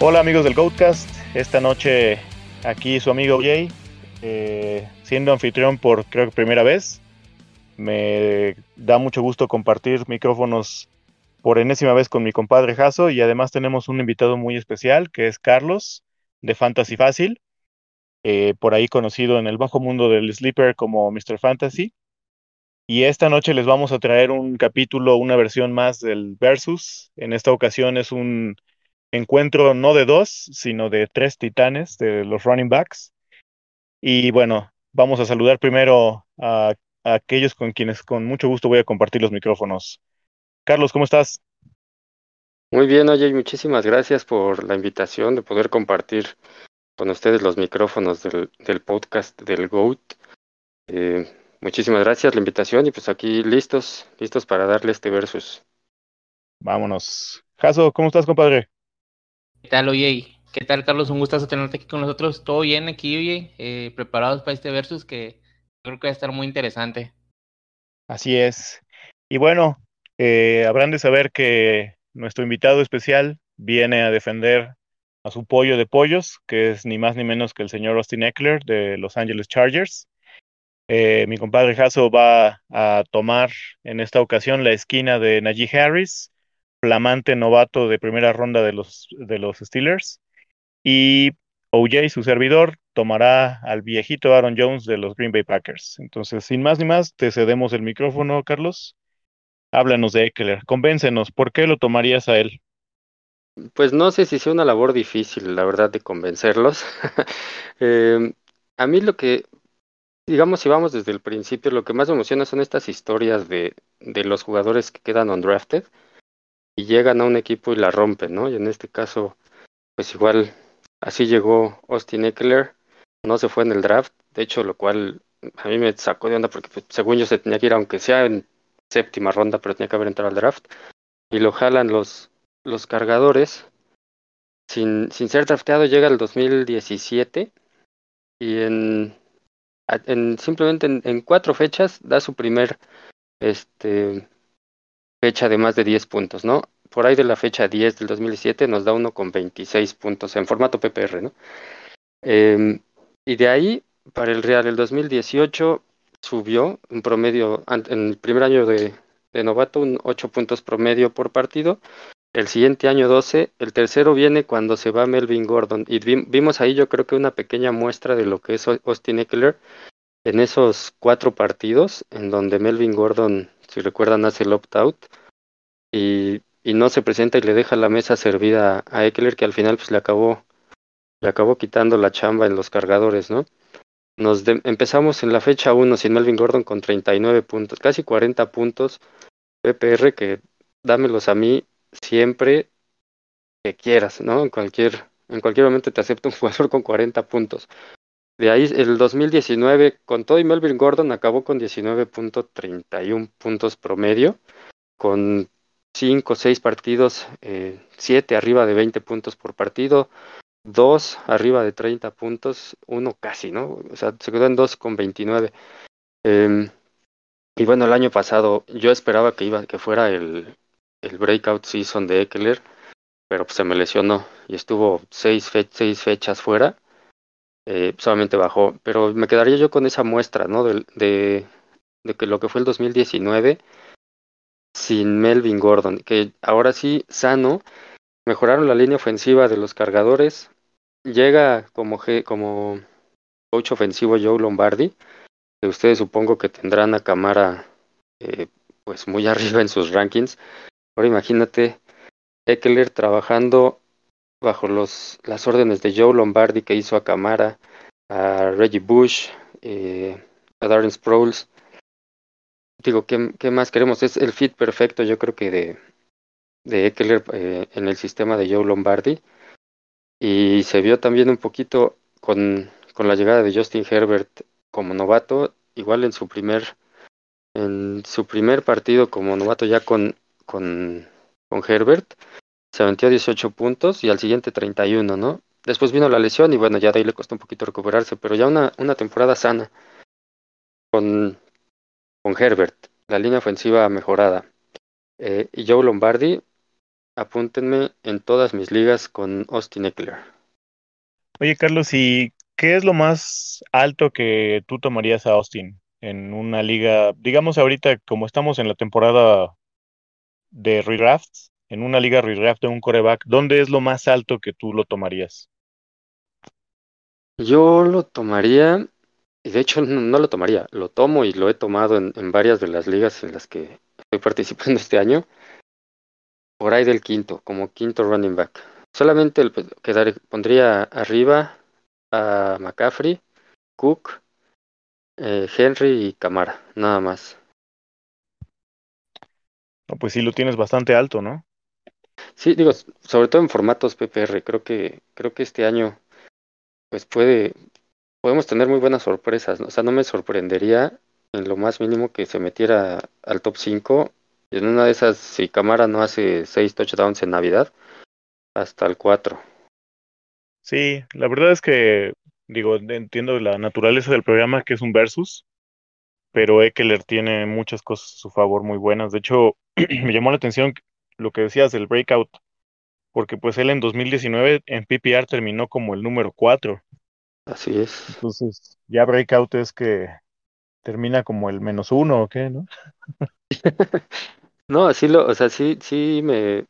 Hola amigos del Goatcast, esta noche aquí su amigo Jay, eh, siendo anfitrión por creo que primera vez. Me da mucho gusto compartir micrófonos por enésima vez con mi compadre Jaso y además tenemos un invitado muy especial que es Carlos de Fantasy Fácil, eh, por ahí conocido en el bajo mundo del Sleeper como Mr. Fantasy. Y esta noche les vamos a traer un capítulo, una versión más del Versus. En esta ocasión es un encuentro no de dos, sino de tres titanes de los running backs. Y bueno, vamos a saludar primero a, aquellos con quienes con mucho gusto voy a compartir los micrófonos. Carlos, ¿cómo estás? Muy bien, oye, muchísimas gracias por la invitación de poder compartir con ustedes los micrófonos del, podcast del GOAT. Eh, muchísimas gracias la invitación y pues aquí listos, listos para darle este versus. Vámonos. Jaso, ¿cómo estás, compadre? ¿Qué tal, oye? ¿Qué tal, Carlos? Un gustazo tenerte aquí con nosotros. ¿Todo bien aquí, oye? Eh, ¿Preparados para este versus que creo que va a estar muy interesante? Así es. Y bueno, eh, habrán de saber que nuestro invitado especial viene a defender a su pollo de pollos, que es ni más ni menos que el señor Austin Eckler de Los Angeles Chargers. Eh, mi compadre Jaso va a tomar en esta ocasión la esquina de Najee Harris, flamante novato de primera ronda de los, de los Steelers. Y OJ, su servidor, tomará al viejito Aaron Jones de los Green Bay Packers. Entonces, sin más ni más, te cedemos el micrófono, Carlos. Háblanos de Eckler, convéncenos, ¿por qué lo tomarías a él? Pues no sé si sea una labor difícil, la verdad, de convencerlos. Em, a mí lo que, digamos, si vamos desde el principio, lo que más me emociona son estas historias de, de los jugadores que quedan undrafted y llegan a un equipo y la rompen, ¿no? Y en este caso, pues igual así llegó Austin Eckler, no se fue en el draft, de hecho, lo cual a mí me sacó de onda porque pues, según yo se tenía que ir, aunque sea en séptima ronda, pero tenía que haber entrado al draft, y lo jalan los, los cargadores. Sin, sin ser drafteado llega el 2017 y en, en simplemente en, en, cuatro fechas da su primer este fecha de más de 10 puntos, ¿no? Por ahí de la fecha 10 del 2007 nos da uno con 26 puntos en formato PPR, ¿no? Eh, y de ahí, para el Real, el 2018 subió un promedio, en el primer año de, de novato, un 8 puntos promedio por partido. El siguiente año 12, el tercero viene cuando se va Melvin Gordon. Y vimos ahí yo creo que una pequeña muestra de lo que es Austin Eckler en esos cuatro partidos en donde Melvin Gordon si recuerdan, hace el opt-out y, y, no se presenta y le deja la mesa servida a Eckler, que al final pues le acabó, le acabó quitando la chamba en los cargadores, ¿no? Nos empezamos en la fecha 1 sin Melvin Gordon con 39 puntos, casi 40 puntos PPR que dámelos a mí siempre que quieras, ¿no? En cualquier, en cualquier momento te acepto un jugador con 40 puntos. De ahí el 2019, con todo y Melvin Gordon, acabó con 19.31 puntos promedio, con 5 o 6 partidos, 7 eh, arriba de 20 puntos por partido, 2 arriba de 30 puntos, uno casi, ¿no? O sea, se quedó en 2 con 29. Eh, y bueno, el año pasado yo esperaba que iba que fuera el, el breakout season de Eckler, pero pues se me lesionó y estuvo 6 fe seis fechas fuera eh, solamente bajó. Pero me quedaría yo con esa muestra, ¿no? De, de, que lo que fue el 2019 sin Melvin Gordon, que ahora sí, sano, mejoraron la línea ofensiva de los cargadores. Llega como, como coach ofensivo Joe Lombardi, que ustedes supongo que tendrán a Camara eh, pues muy arriba en sus rankings. Ahora imagínate Eckler trabajando bajo los, las órdenes de Joe Lombardi que hizo a Camara, a Reggie Bush, eh, a Darren Sproles. Digo, ¿qué, ¿qué, más queremos? Es el fit perfecto, yo creo que de, de Eckler eh, en el sistema de Joe Lombardi. Y se vio también un poquito con, con la llegada de Justin Herbert como novato, igual en su primer en su primer partido como novato ya con, con, con Herbert, se aventó 18 puntos y al siguiente 31, ¿no? Después vino la lesión y bueno, ya de ahí le costó un poquito recuperarse, pero ya una, una temporada sana con, con Herbert, la línea ofensiva mejorada. Eh, y Joe Lombardi, apúntenme en todas mis ligas con Austin Eckler. Oye, Carlos, ¿y qué es lo más alto que tú tomarías a Austin en una liga? Digamos ahorita, como estamos en la temporada de redrafts, en una liga redraft de un coreback, ¿dónde es lo más alto que tú lo tomarías? Yo lo tomaría, y de hecho no, lo tomaría, lo tomo y lo he tomado en, en, varias de las ligas en las que estoy participando este año, por ahí del quinto, como quinto running back. Solamente el, quedar, pondría arriba a McCaffrey, Cook, eh, Henry y Camara, nada más. No, pues sí lo tienes bastante alto, ¿no? Sí, digo, sobre todo en formatos PPR, creo que, creo que este año, pues puede, podemos tener muy buenas sorpresas, ¿no? o sea, no me sorprendería en lo más mínimo que se metiera al top 5, en una de esas, si Camara no hace 6 touchdowns en Navidad, hasta el 4. Sí, la verdad es que, digo, entiendo la naturaleza del programa, que es un versus, pero Eckler tiene muchas cosas a su favor muy buenas. De hecho, me llamó la atención lo que decías del breakout, porque pues él en 2019 en PPR terminó como el número 4. Así es. Entonces, ya breakout es que termina como el menos uno o qué, ¿no? no, así lo, o sea, sí, sí me,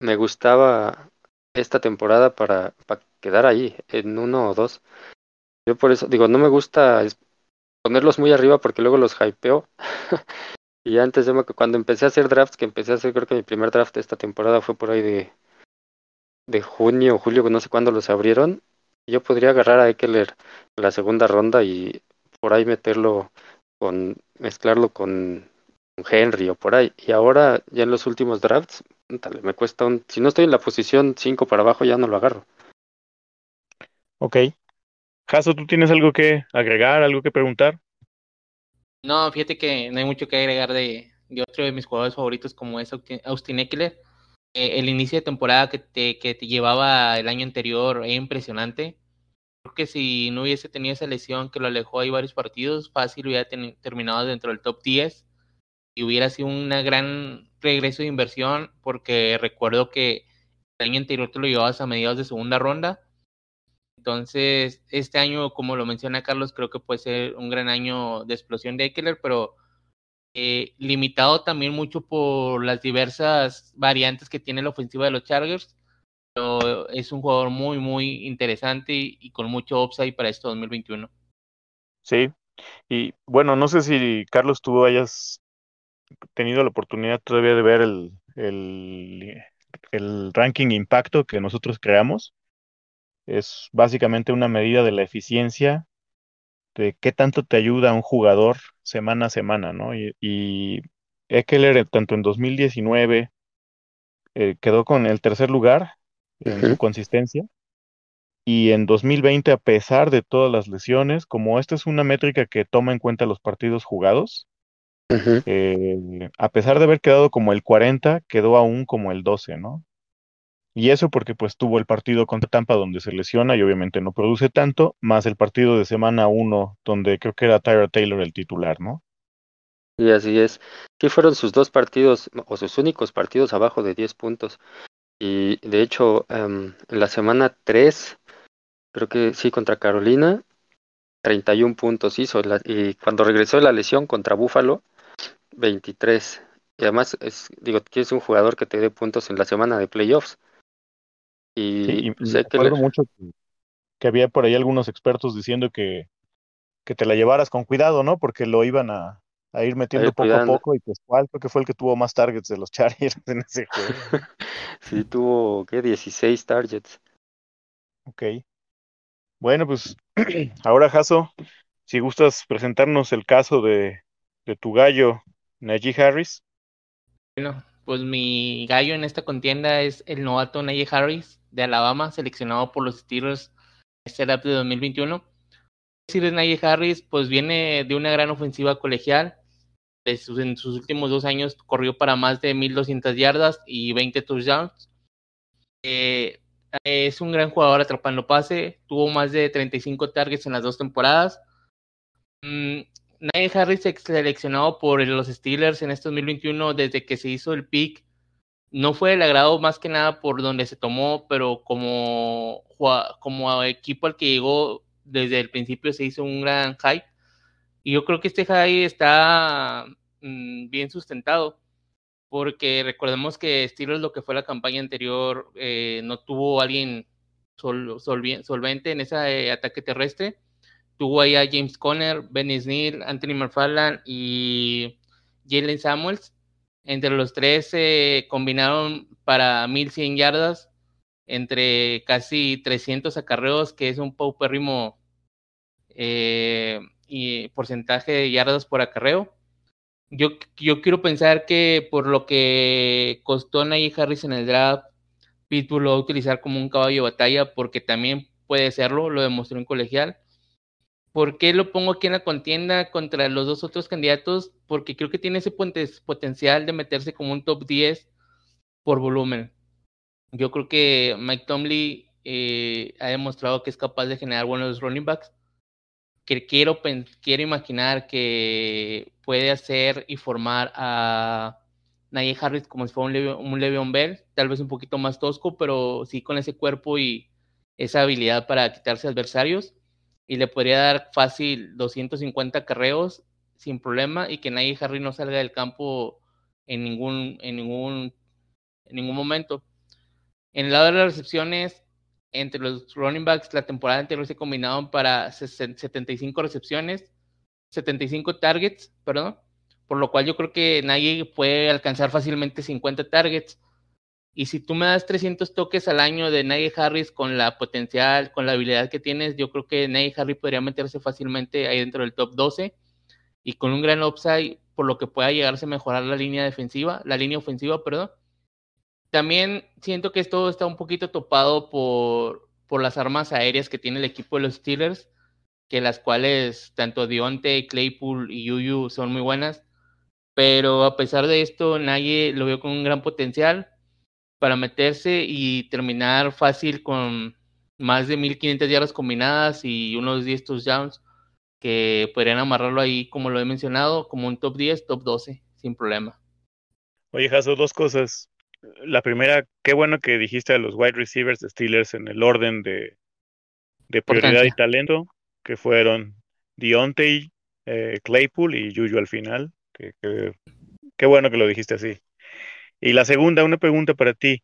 me gustaba esta temporada para, para quedar ahí en uno o dos. Yo por eso digo, no me gusta ponerlos muy arriba porque luego los hypeo. y antes cuando empecé a hacer drafts, que empecé a hacer, creo que mi primer draft de esta temporada fue por ahí de, junio o julio, no sé cuándo los abrieron. Yo podría agarrar a Eckler la segunda ronda y por ahí meterlo con, mezclarlo con Henry o por ahí. Y ahora, ya en los últimos drafts, me cuesta un. Si no estoy en la posición 5 para abajo, ya no lo agarro. Ok. Caso, ¿tú tienes algo que agregar, algo que preguntar? No, fíjate que no hay mucho que agregar de, otro de mis jugadores favoritos como es Austin Eckler. Eh, el inicio de temporada que te, que te llevaba el año anterior es impresionante. Creo que si no hubiese tenido esa lesión que lo alejó ahí varios partidos, fácil hubiera terminado dentro del top 10 y hubiera sido un gran regreso de inversión porque recuerdo que el año anterior te lo llevabas a mediados de segunda ronda. Entonces, este año, como lo menciona Carlos, creo que puede ser un gran año de explosión de Eckler, pero eh, limitado también mucho por las diversas variantes que tiene la ofensiva de los Chargers. Pero es un jugador muy, muy interesante y, con mucho upside para este 2021. Sí, y bueno, no sé si Carlos tú hayas tenido la oportunidad todavía de ver el, el ranking impacto que nosotros creamos. Es básicamente una medida de la eficiencia de qué tanto te ayuda un jugador semana a semana, ¿no? Y, y Eckler, tanto en 2019, eh, quedó con el tercer lugar en su consistencia. Y en 2020, a pesar de todas las lesiones, como esta es una métrica que toma en cuenta los partidos jugados, eh, a pesar de haber quedado como el 40, quedó aún como el 12, ¿no? Y eso porque pues tuvo el partido contra Tampa donde se lesiona y obviamente no produce tanto, más el partido de semana 1 donde creo que era Tyra Taylor el titular, ¿no? Y así es. Sí fueron sus dos partidos o sus únicos partidos abajo de 10 puntos. Y de hecho, um, en la semana 3, creo que sí, contra Carolina, 31 puntos hizo. y cuando regresó de la lesión contra Buffalo, 23. Y además, es, digo, es un jugador que te dé puntos en la semana de playoffs. Y, y sé que mucho que, había por ahí algunos expertos diciendo que, que te la llevaras con cuidado, ¿no? Porque lo iban a, a ir metiendo poco a poco y pues cuál creo que fue el que tuvo más targets de los Chargers en ese juego. sí, tuvo, ¿qué? 16 targets. Ok. Bueno, pues ahora, Jaso, si gustas presentarnos el caso de, de tu gallo, Najee Harris. Bueno, pues mi gallo en esta contienda es el novato Najee Harris de Alabama, seleccionado por los Steelers este draft de 2021. Decir Najee Harris, pues viene de una gran ofensiva colegial. En sus últimos dos años corrió para más de 1200 yardas y 20 touchdowns. Eh, es un gran jugador atrapando pase. Tuvo más de 35 targets en las dos temporadas. Mm, Harris seleccionado por los Steelers en este 2021 desde que se hizo el pick no fue el agrado más que nada por donde se tomó, pero como, equipo al que llegó desde el principio se hizo un gran hype. Y yo creo que este hype está mm, bien sustentado, porque recordemos que Steelers, lo que fue la campaña anterior, eh, no tuvo alguien solvente en ese eh, ataque terrestre. Tuvo ahí a James Conner, Benny Snell, Anthony McFarland y Jalen Samuels entre los tres se combinaron para 1100 yardas, entre casi 300 acarreos, que es un paupérrimo eh, y porcentaje de yardas por acarreo. Yo, yo quiero pensar que por lo que costó Najee Harris en el draft, Pitbull lo va a utilizar como un caballo de batalla, porque también puede serlo, lo demostró en colegial. ¿Por qué lo pongo aquí en la contienda contra los dos otros candidatos? Porque creo que tiene ese potencial de meterse como un top 10 por volumen. Yo creo que Mike Tomley eh, ha demostrado que es capaz de generar buenos running backs. Que quiero, quiero imaginar que puede hacer y formar a Najee Harris como si fuera un, Levi un Bell, tal vez un poquito más tosco, pero sí con ese cuerpo y esa habilidad para quitarse adversarios y le podría dar fácil 250 carreos sin problema y que nadie Harry no salga del campo en ningún, en ningún, en ningún momento. En el lado de las recepciones, entre los running backs, la temporada anterior se combinaron para 75 recepciones, 75 targets, perdón, por lo cual yo creo que nadie puede alcanzar fácilmente 50 targets. Y si tú me das 300 toques al año de Najee Harris con la potencial, con la habilidad que tienes, yo creo que Najee Harris podría meterse fácilmente ahí dentro del top 12 y con un gran upside por lo que pueda llegarse a mejorar la línea defensiva, la línea ofensiva, perdón. También siento que esto está un poquito topado por, por las armas aéreas que tiene el equipo de los Steelers, que las cuales tanto Dionte, Claypool y Yuyu son muy buenas. Pero a pesar de esto, Najee lo veo con un gran potencial para meterse y terminar fácil con más de 1500 yardas combinadas y unos 10 touchdowns que podrían amarrarlo ahí, como lo he mencionado, como un top 10, top 12, sin problema. Oye, Jaso, dos cosas. La primera, qué bueno que dijiste a los wide receivers de Steelers en el orden de, de prioridad y talento, que fueron Deontay, eh, Claypool y Juju al final. qué bueno que lo dijiste así. Y la segunda, una pregunta para ti.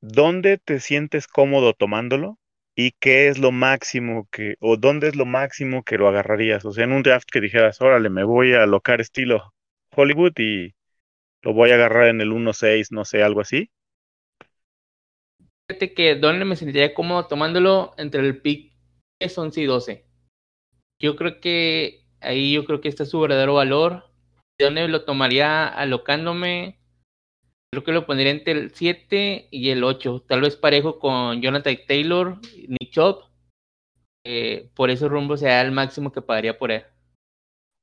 ¿Dónde te sientes cómodo tomándolo? ¿Y qué es lo máximo que, o dónde es lo máximo que lo agarrarías? O sea, en un draft que dijeras, órale, me voy a alocar estilo Hollywood y lo voy a agarrar en el 1-6, no sé, algo así. Fíjate que dónde me sentiría cómodo tomándolo entre el pick 11 y 12. Yo creo que ahí yo creo que está su verdadero valor. ¿Dónde lo tomaría alocándome? Creo que lo pondría entre el 7 y el 8. Tal vez parejo con Jonathan Taylor, Nick Chop. Eh, por ese rumbo sea el máximo que pagaría por él.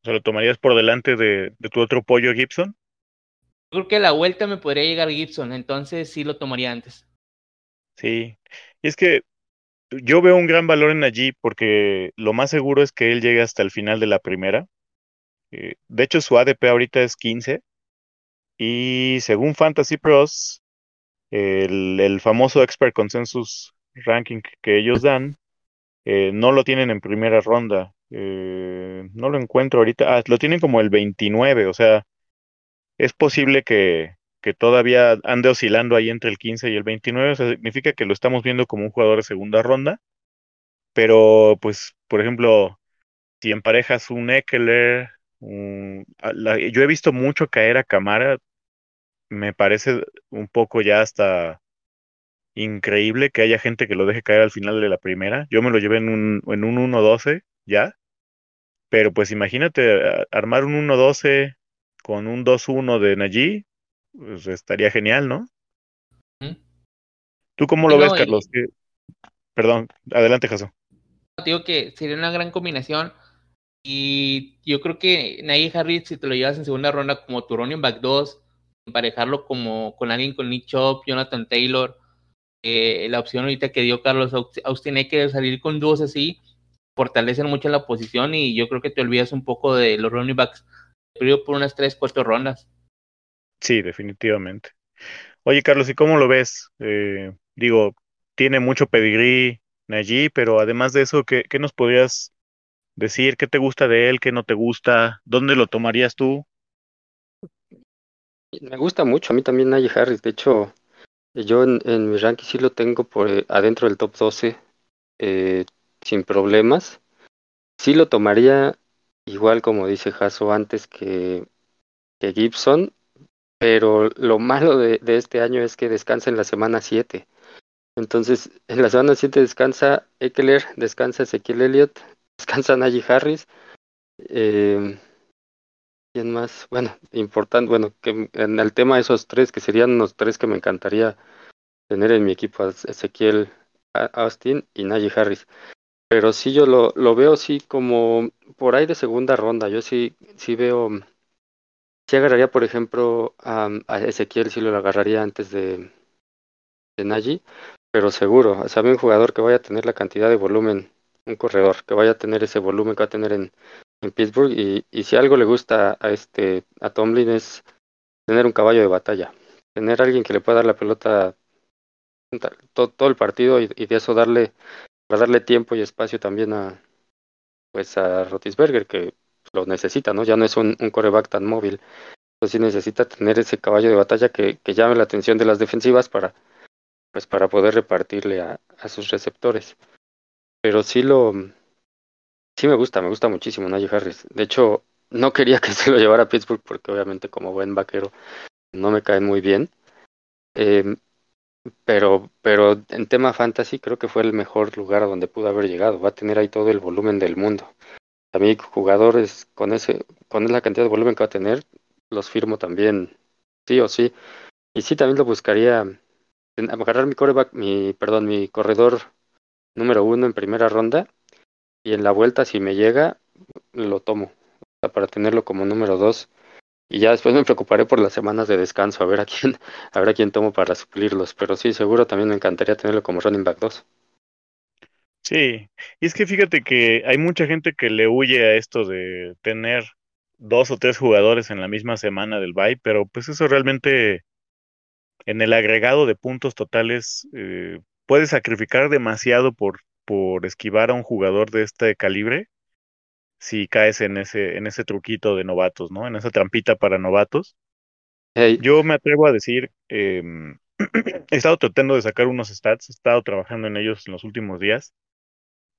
¿Se lo tomarías por delante de, tu otro pollo Gibson? Creo que a la vuelta me podría llegar Gibson, entonces sí lo tomaría antes. Sí, y es que yo veo un gran valor en allí porque lo más seguro es que él llegue hasta el final de la primera. Eh, de hecho, su ADP ahorita es 15 y según Fantasy Pros, el, famoso Expert Consensus Ranking que ellos dan, eh, no lo tienen en primera ronda. Eh, no lo encuentro ahorita. Ah, lo tienen como el 29, o sea, es posible que, que todavía ande oscilando ahí entre el 15 y el 29, o sea, significa que lo estamos viendo como un jugador de segunda ronda. Pero, pues, por ejemplo, si emparejas un Eckler, yo he visto mucho caer a Camara. Me parece un poco ya hasta increíble que haya gente que lo deje caer al final de la primera. Yo me lo llevé en un, en un 1-12 ya. Pero pues imagínate armar un 1-12 con un 2-1 de Najee, pues estaría genial, ¿no? ¿Tú cómo lo ves, Carlos? Perdón, adelante, Jaso. Digo que sería una gran combinación y yo creo que Najee Harris, si te lo llevas en segunda ronda como tu running back 2, emparejarlo como con alguien con Nick Chop, Jonathan Taylor, eh, la opción ahorita que dio Carlos Austin que salir con dúos así, fortalecen mucho la posición y yo creo que te olvidas un poco de los running backs, pero por unas 3, 4 rondas. Sí, definitivamente. Oye, Carlos, ¿y cómo lo ves? Eh, digo, tiene mucho pedigrí Najee, pero además de eso, ¿qué, qué nos podrías decir? ¿Qué te gusta de él? ¿Qué no te gusta? ¿Dónde lo tomarías tú? Me gusta mucho, a mí también Najee Harris. De hecho, yo en, en mi ranking sí lo tengo por eh, adentro del top 12 eh, sin problemas. Sí lo tomaría igual como dice Jaso antes que, que Gibson, pero lo malo de, de este año es que descansa en la semana 7. Entonces, en la semana 7 descansa Eckler, descansa Ezequiel Elliott, descansa Najee Harris. Eh, ¿Quién más? Bueno, importante, bueno, que en el tema de esos tres, que serían los tres que me encantaría tener en mi equipo, Ezequiel Austin y Najee Harris. Pero sí yo lo, lo veo sí como por ahí de segunda ronda. Yo sí, sí veo, sí agarraría, por ejemplo, a, a Ezequiel, sí lo agarraría antes de, de pero seguro, o sea, un jugador que vaya a tener la cantidad de volumen, un corredor que vaya a tener ese volumen que va a tener en, en Pittsburgh y, y si algo le gusta a este a Tomlin es tener un caballo de batalla, tener alguien que le pueda dar la pelota todo, todo el partido y, y, de eso darle para darle tiempo y espacio también a pues a Rotisberger que lo necesita, ¿no? Ya no es un, un coreback tan móvil. Entonces sí necesita tener ese caballo de batalla que, que llame la atención de las defensivas para pues para poder repartirle a, a sus receptores. Pero sí lo sí me gusta, me gusta muchísimo Najee Harris. De hecho, no quería que se lo llevara a Pittsburgh porque obviamente como buen vaquero no me cae muy bien. Eh, pero, pero en tema fantasy creo que fue el mejor lugar a donde pudo haber llegado. Va a tener ahí todo el volumen del mundo. A mí jugadores con ese, con la cantidad de volumen que va a tener, los firmo también, sí o sí. Y sí también lo buscaría agarrar mi mi, perdón, mi corredor número uno en primera ronda y en la vuelta si me llega lo tomo para tenerlo como número dos. Y ya después me preocuparé por las semanas de descanso a ver a quién a ver a quién tomo para suplirlos pero sí seguro también me encantaría tenerlo como running back 2 sí y es que fíjate que hay mucha gente que le huye a esto de tener dos o tres jugadores en la misma semana del bye pero pues eso realmente en el agregado de puntos totales eh, puedes sacrificar demasiado por por esquivar a un jugador de este calibre si caes en ese, en ese truquito de novatos, ¿no? En esa trampita para novatos. Hey. Yo me atrevo a decir, eh, he estado tratando de sacar unos stats, he estado trabajando en ellos en los últimos días.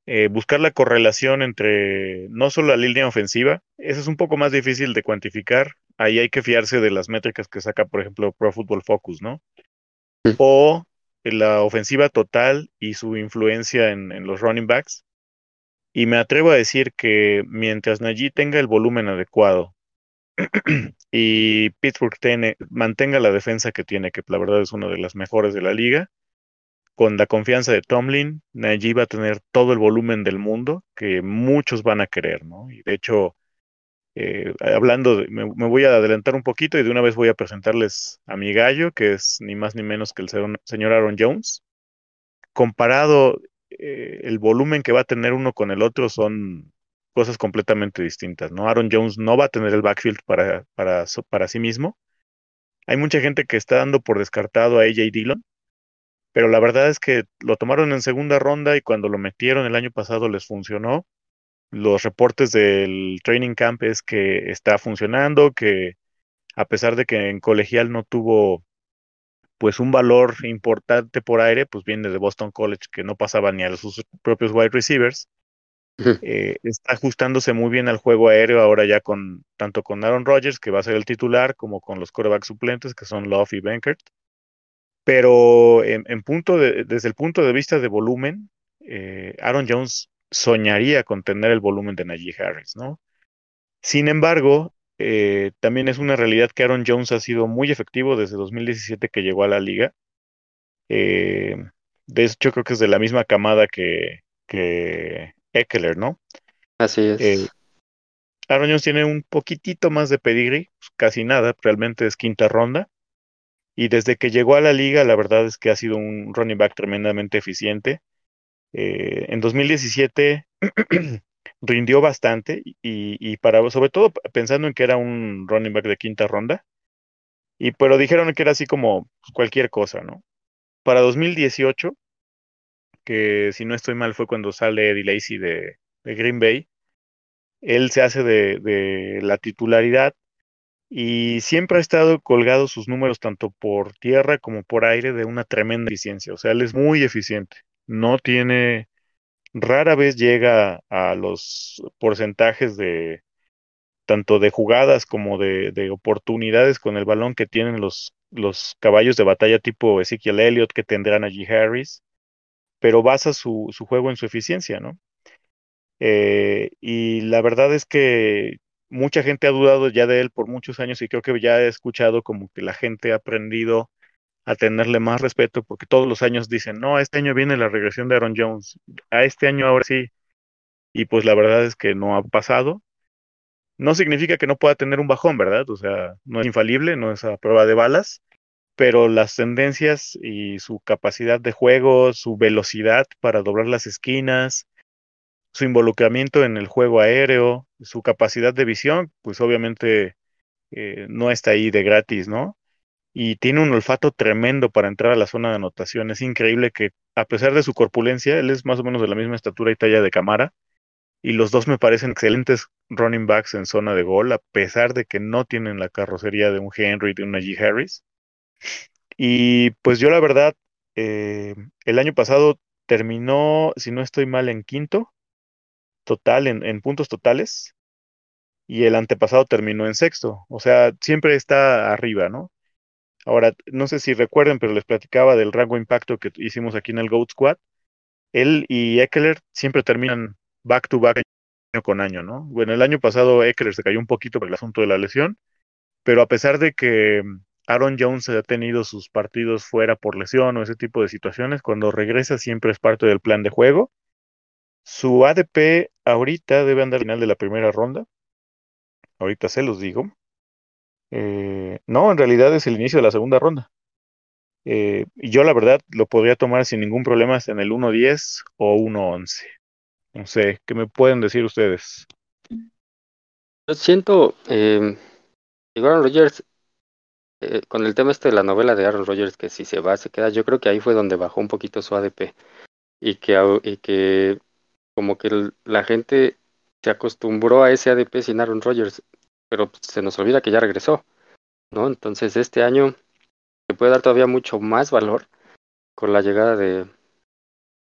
Eh, buscar la correlación entre no solo la línea ofensiva, eso es un poco más difícil de cuantificar. Ahí hay que fiarse de las métricas que saca, por ejemplo, Pro Football Focus, ¿no? O la ofensiva total y su influencia en, los running backs. Y me atrevo a decir que mientras Najee tenga el volumen adecuado y Pittsburgh tiene, mantenga la defensa que tiene, que la verdad es una de las mejores de la liga, con la confianza de Tomlin, Najee va a tener todo el volumen del mundo que muchos van a querer, ¿no? Y de hecho, eh, hablando, de, me, voy a adelantar un poquito y de una vez voy a presentarles a mi gallo, que es ni más ni menos que el señor Aaron Jones. Comparado eh, el volumen que va a tener uno con el otro son cosas completamente distintas, ¿no? Aaron Jones no va a tener el backfield para, para, para sí mismo. Hay mucha gente que está dando por descartado a AJ Dillon, pero la verdad es que lo tomaron en segunda ronda y cuando lo metieron el año pasado les funcionó los reportes del training camp es que está funcionando, que a pesar de que en colegial no tuvo pues un valor importante por aire, pues viene de Boston College que no pasaba ni a sus propios wide receivers. Eh, está ajustándose muy bien al juego aéreo ahora ya con tanto con Aaron Rodgers, que va a ser el titular, como con los quarterbacks suplentes, que son Love y Bankert. Pero en, en punto de, desde el punto de vista de volumen, eh, Aaron Jones soñaría con tener el volumen de Najee Harris, ¿no? Sin embargo, eh, también es una realidad que Aaron Jones ha sido muy efectivo desde 2017 que llegó a la liga. Eh, de hecho, creo que es de la misma camada que, que Eckler, ¿no? Así es. Eh, Aaron Jones tiene un poquitito más de pedigree, casi nada, realmente es quinta ronda. Y desde que llegó a la liga, la verdad es que ha sido un running back tremendamente eficiente. Eh, en 2017 rindió bastante y, para, sobre todo pensando en que era un running back de quinta ronda, Y pero dijeron que era así como cualquier cosa, ¿no? Para 2018, que si no estoy mal fue cuando sale Eddie Lacy de, de Green Bay, él se hace de, de la titularidad y siempre ha estado colgado sus números tanto por tierra como por aire de una tremenda eficiencia. O sea, él es muy eficiente. No tiene, rara vez llega a los porcentajes de tanto de jugadas como de, de oportunidades con el balón que tienen los, los caballos de batalla tipo Ezekiel Elliott que tendrán allí Harris, pero basa su, su juego en su eficiencia, ¿no? Eh, y la verdad es que mucha gente ha dudado ya de él por muchos años y creo que ya he escuchado como que la gente ha aprendido a tenerle más respeto porque todos los años dicen, no, este año viene la regresión de Aaron Jones, a este año ahora sí. Y pues la verdad es que no ha pasado. No significa que no pueda tener un bajón, ¿verdad? O sea, no es infalible, no es a prueba de balas, pero las tendencias y su capacidad de juego, su velocidad para doblar las esquinas, su involucramiento en el juego aéreo, su capacidad de visión, pues obviamente eh, no está ahí de gratis, ¿no? Y tiene un olfato tremendo para entrar a la zona de anotación. Es increíble que, a pesar de su corpulencia, él es más o menos de la misma estatura y talla de Camara, y los dos me parecen excelentes running backs en zona de gol, a pesar de que no tienen la carrocería de un Henry, de un Najee Harris. Y pues yo la verdad, eh, el año pasado terminó, si no estoy mal, en quinto total, en, en puntos totales, y el antepasado terminó en sexto. O sea, siempre está arriba, ¿no? Ahora, no sé si recuerden, pero les platicaba del rango impacto que hicimos aquí en el Goat Squad. Él y Eckler siempre terminan back to back año con año, ¿no? Bueno, el año pasado Eckler se cayó un poquito por el asunto de la lesión, pero a pesar de que Aaron Jones ha tenido sus partidos fuera por lesión o ese tipo de situaciones, cuando regresa siempre es parte del plan de juego. Su ADP ahorita debe andar al final de la primera ronda. Ahorita se los digo. Eh, no, en realidad es el inicio de la segunda ronda. Eh, y yo la verdad lo podría tomar sin ningún problema en el 1.10 o 1.11. No sé, ¿qué me pueden decir ustedes? Yo siento, eh, Aaron Rodgers, eh, con el tema este de la novela de Aaron Rodgers, que si se va, se queda, yo creo que ahí fue donde bajó un poquito su ADP. Y que, y que como que la gente se acostumbró a ese ADP sin Aaron Rodgers, pero se nos olvida que ya regresó, ¿no? Entonces este año se puede dar todavía mucho más valor con la llegada de,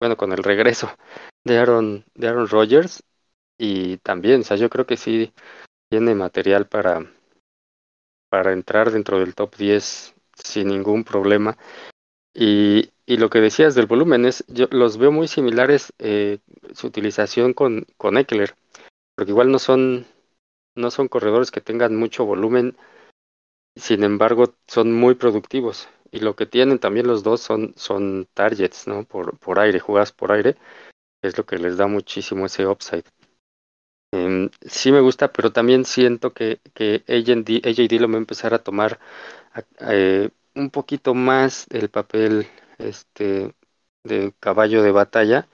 bueno, con el regreso de Aaron, de Aaron Rodgers y también, o sea, yo creo que sí tiene material para, para entrar dentro del top 10 sin ningún problema. Y, y lo que decías del volumen es, yo los veo muy similares eh, su utilización con, con Eckler, porque igual no son, no son corredores que tengan mucho volumen, sin embargo son muy productivos. Y lo que tienen también los dos son, son targets, ¿no? Por, por aire, jugadas por aire, es lo que les da muchísimo ese upside. Eh, sí me gusta, pero también siento que, que AJ, AJ Dillon va a empezar a tomar eh, un poquito más el papel este de caballo de batalla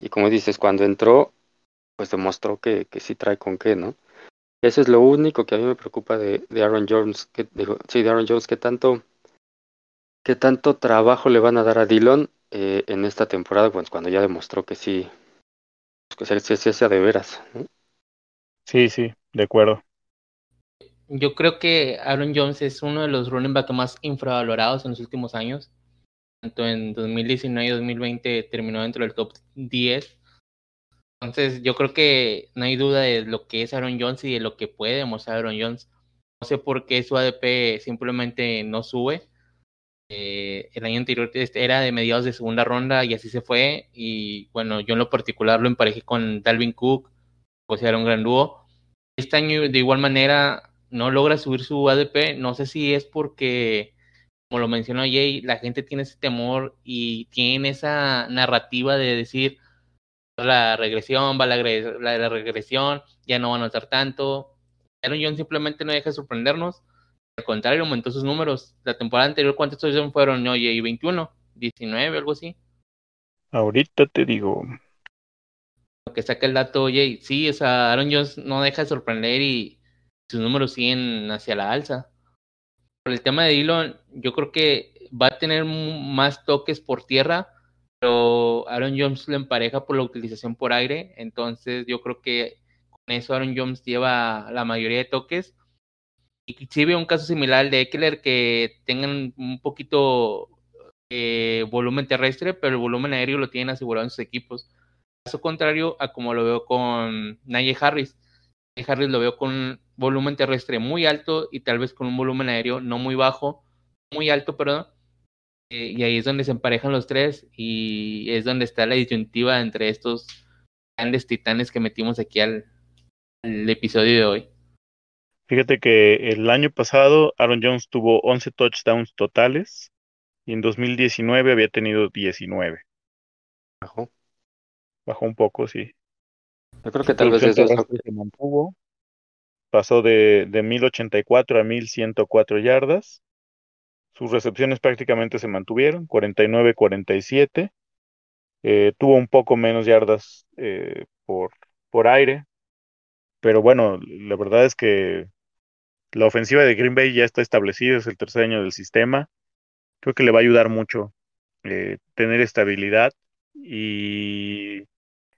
y como dices cuando entró pues demostró que, que sí trae con qué no eso es lo único que a mí me preocupa de, de Aaron Jones que digo, sí de Aaron Jones que tanto qué tanto trabajo le van a dar a Dillon eh, en esta temporada pues, cuando ya demostró que sí que sí se hace de veras ¿no? Sí, sí, de acuerdo. Yo creo que Aaron Jones es uno de los running back más infravalorados en los últimos años. Tanto en 2019 y 2020 terminó dentro del top 10. Entonces, yo creo que no hay duda de lo que es Aaron Jones y de lo que puede demostrar Aaron Jones. No sé por qué su ADP simplemente no sube. Eh, el año anterior era de mediados de segunda ronda y así se fue. Y bueno, yo en lo particular lo emparejé con Dalvin Cook, pues era un gran dúo. Este año, de igual manera, no logra subir su ADP. No sé si es porque, como lo mencionó Jay, la gente tiene ese temor y tiene esa narrativa de decir la regresión, va la, la, la regresión, ya no van a notar tanto. Aaron Jones simplemente no deja de sorprendernos. Al contrario, aumentó sus números. La temporada anterior, ¿cuántos fueron? Oye, 21, 19, algo así. Ahorita te digo. Lo que saca el dato, oye, sí, o sea, Aaron Jones no deja de sorprender y sus números siguen hacia la alza. el tema de Dillon, yo creo que va a tener más toques por tierra, pero Aaron Jones lo empareja por la utilización por aire, entonces yo creo que con eso Aaron Jones lleva la mayoría de toques. Y si veo un caso similar al de Eckler, que tengan un poquito eh, volumen terrestre, pero el volumen aéreo lo tienen asegurado en sus equipos. Caso contrario a como lo veo con Najee Harris. Najee Harris lo veo con volumen terrestre muy alto y tal vez con un volumen aéreo no muy bajo, muy alto, perdón. Eh, y ahí es donde se emparejan los tres y es donde está la disyuntiva entre estos grandes titanes que metimos aquí al, al episodio de hoy. Fíjate que el año pasado Aaron Jones tuvo 11 touchdowns totales y en 2019 había tenido 19. Bajó. Bajó un poco, sí. Yo creo que tal vez eso se mantuvo. Pasó de, de 1084 a 1104 yardas. Sus recepciones prácticamente se mantuvieron, 49-47. Eh, tuvo un poco menos yardas eh, por, por aire. Pero bueno, la verdad es que la ofensiva de Green Bay ya está establecida, es el tercer año del sistema. Creo que le va a ayudar mucho eh, tener estabilidad y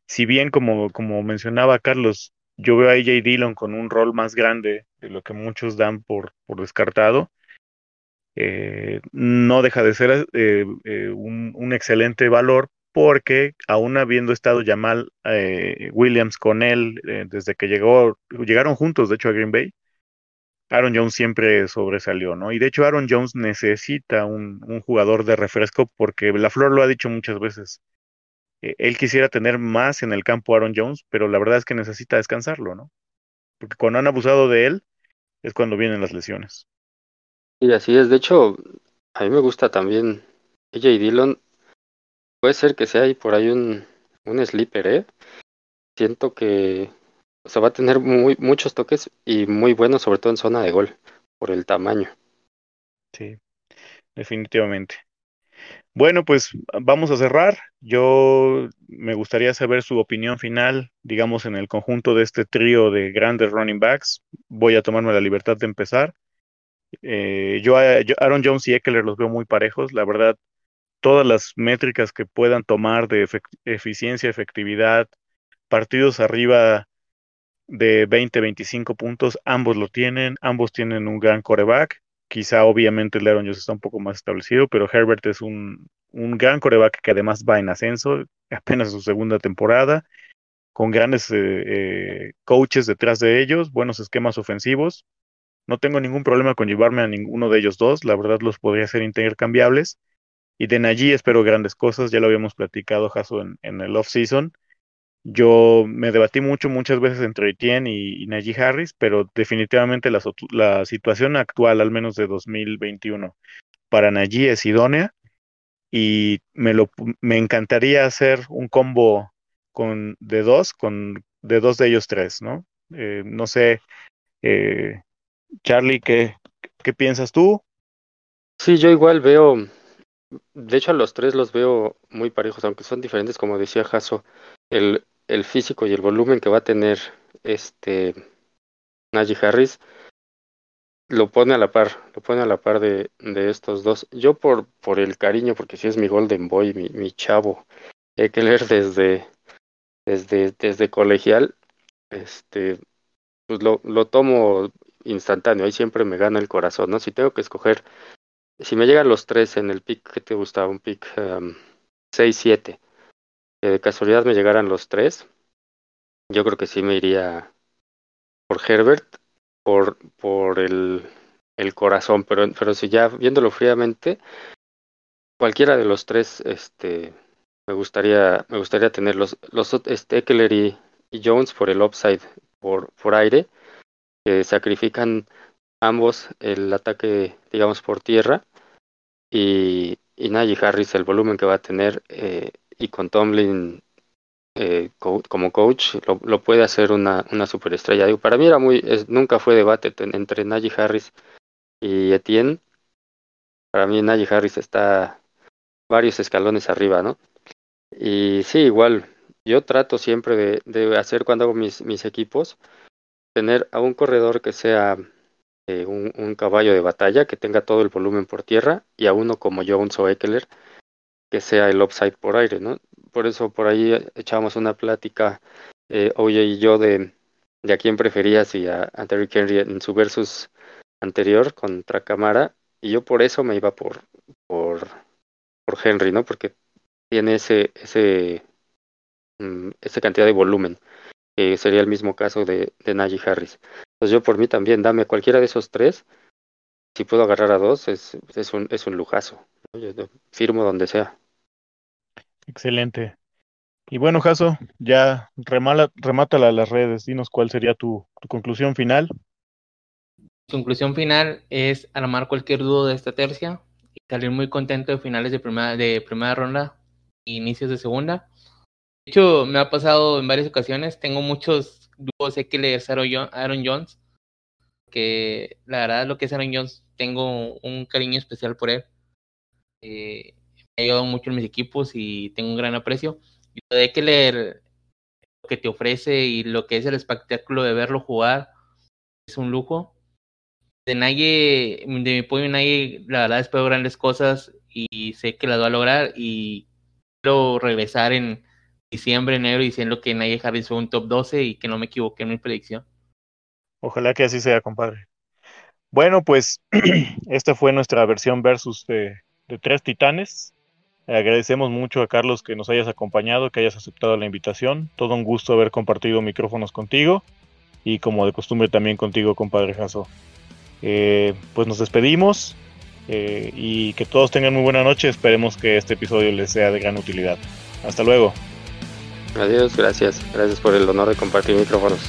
si bien como, como mencionaba Carlos, yo veo a AJ Dillon con un rol más grande de lo que muchos dan por, por descartado, eh, no deja de ser eh, un, un, excelente valor porque aún habiendo estado Jamal Williams con él desde que llegó, llegaron juntos de hecho a Green Bay, Aaron Jones siempre sobresalió, ¿no? Y de hecho Aaron Jones necesita un, jugador de refresco porque la Flor lo ha dicho muchas veces. Él quisiera tener más en el campo Aaron Jones, pero la verdad es que necesita descansarlo, ¿no? Porque cuando han abusado de él es cuando vienen las lesiones. Y así es, de hecho, a mí me gusta también AJ Dillon. Puede ser que sea ahí por ahí un, un sleeper, ¿eh? Siento que o sea, va a tener muy, muchos toques y muy buenos, sobre todo en zona de gol, por el tamaño. Sí, definitivamente. Bueno, pues vamos a cerrar. Yo me gustaría saber su opinión final, digamos, en el conjunto de este trío de grandes running backs. Voy a tomarme la libertad de empezar. Eh, yo, yo, Aaron Jones y Eckler los veo muy parejos. La verdad, todas las métricas que puedan tomar de eficiencia, efectividad, partidos arriba de 20, 25 puntos, ambos lo tienen, ambos tienen un gran coreback, quizá obviamente el Aaron Jones está un poco más establecido, pero Herbert es un, un gran coreback que además va en ascenso, apenas su segunda temporada, con grandes eh, eh, coaches detrás de ellos, buenos esquemas ofensivos. No tengo ningún problema con llevarme a ninguno de ellos dos, la verdad los podría hacer intercambiables. Y de Najee espero grandes cosas, ya lo habíamos platicado, Jaso, en, el off-season. Yo me debatí mucho, muchas veces entre Etienne y, Najee Harris, pero definitivamente la, la, situación actual, al menos de 2021, para Najee es idónea y me, lo, me encantaría hacer un combo con, de dos, con de dos de ellos tres, ¿no? Eh, no sé, eh, Charlie, ¿qué, ¿qué piensas tú? Sí, yo igual veo, de hecho a los tres los veo muy parejos, aunque son diferentes, como decía Jaso. El, el físico y el volumen que va a tener este Najee Harris lo pone a la par, lo pone a la par de, de estos dos. Yo por, por el cariño, porque si es mi Golden Boy, mi, mi chavo, leer desde, desde, desde colegial, este, pues lo, lo tomo instantáneo, ahí siempre me gana el corazón, ¿no? Si tengo que escoger, si me llegan los tres en el pick que te gustaba, un pick 6-7, um, que de casualidad me llegaran los tres, yo creo que sí me iría por Herbert, por, por el, el corazón, pero, pero si ya viéndolo fríamente, cualquiera de los tres, este, me gustaría, me gustaría tener los, este, Eckler y, Jones por el upside, por, por aire, que sacrifican ambos el ataque, digamos, por tierra, y, y Najee Harris el volumen que va a tener eh, y con Tomlin eh, como coach lo, puede hacer una, una superestrella. Digo, para mí era muy, nunca fue debate entre Najee Harris y Etienne. Para mí Najee Harris está varios escalones arriba, ¿no? Y sí, igual, yo trato siempre de, de hacer cuando hago mis, mis equipos, tener a un corredor que sea eh, un, caballo de batalla que tenga todo el volumen por tierra y a uno como Jones o Eckler que sea el upside por aire, ¿no? Por eso por ahí echábamos una plática, eh, Oye y yo, de, de a quién prefería, si a, a Henry en su versus anterior contra Camara, y yo por eso me iba por, por, por Henry, ¿no? Porque tiene ese, ese, mm, esa cantidad de volumen, que sería el mismo caso de, de Najee Harris. Entonces yo por mí también, dame cualquiera de esos tres, si puedo agarrar a dos, es, es, un, es un lujazo. Yo firmo donde sea. Excelente. Y bueno, Jaso, ya remala, remátala a las redes, dinos cuál sería tu, tu conclusión final. Conclusión final es armar cualquier duda de esta tercia y salir muy contento de finales de primera, de primera ronda e inicios de segunda. Hecho, me ha pasado en varias ocasiones, tengo muchos dúos Eckler, Aaron Jones, que la verdad lo que es Aaron Jones, tengo un cariño especial por él. Eh, me ha ayudado mucho en mis equipos y tengo un gran aprecio. Y lo de leer lo que te ofrece y lo que es el espectáculo de verlo jugar es un lujo. De nadie, de mi pollo nadie, la verdad espero grandes cosas y sé que las va a lograr y quiero regresar en diciembre, enero diciendo que nadie Harris fue un top 12 y que no me equivoqué en mi predicción. Ojalá que así sea, compadre. Bueno, pues esta fue nuestra versión versus de, de Tres Titanes. Agradecemos mucho a Carlos que nos hayas acompañado, que hayas aceptado la invitación. Todo un gusto haber compartido micrófonos contigo y como de costumbre también contigo, compadre Jaso. Eh, pues nos despedimos eh, y que todos tengan muy buena noche. Esperemos que este episodio les sea de gran utilidad. Hasta luego. Adiós, gracias. Gracias por el honor de compartir micrófonos.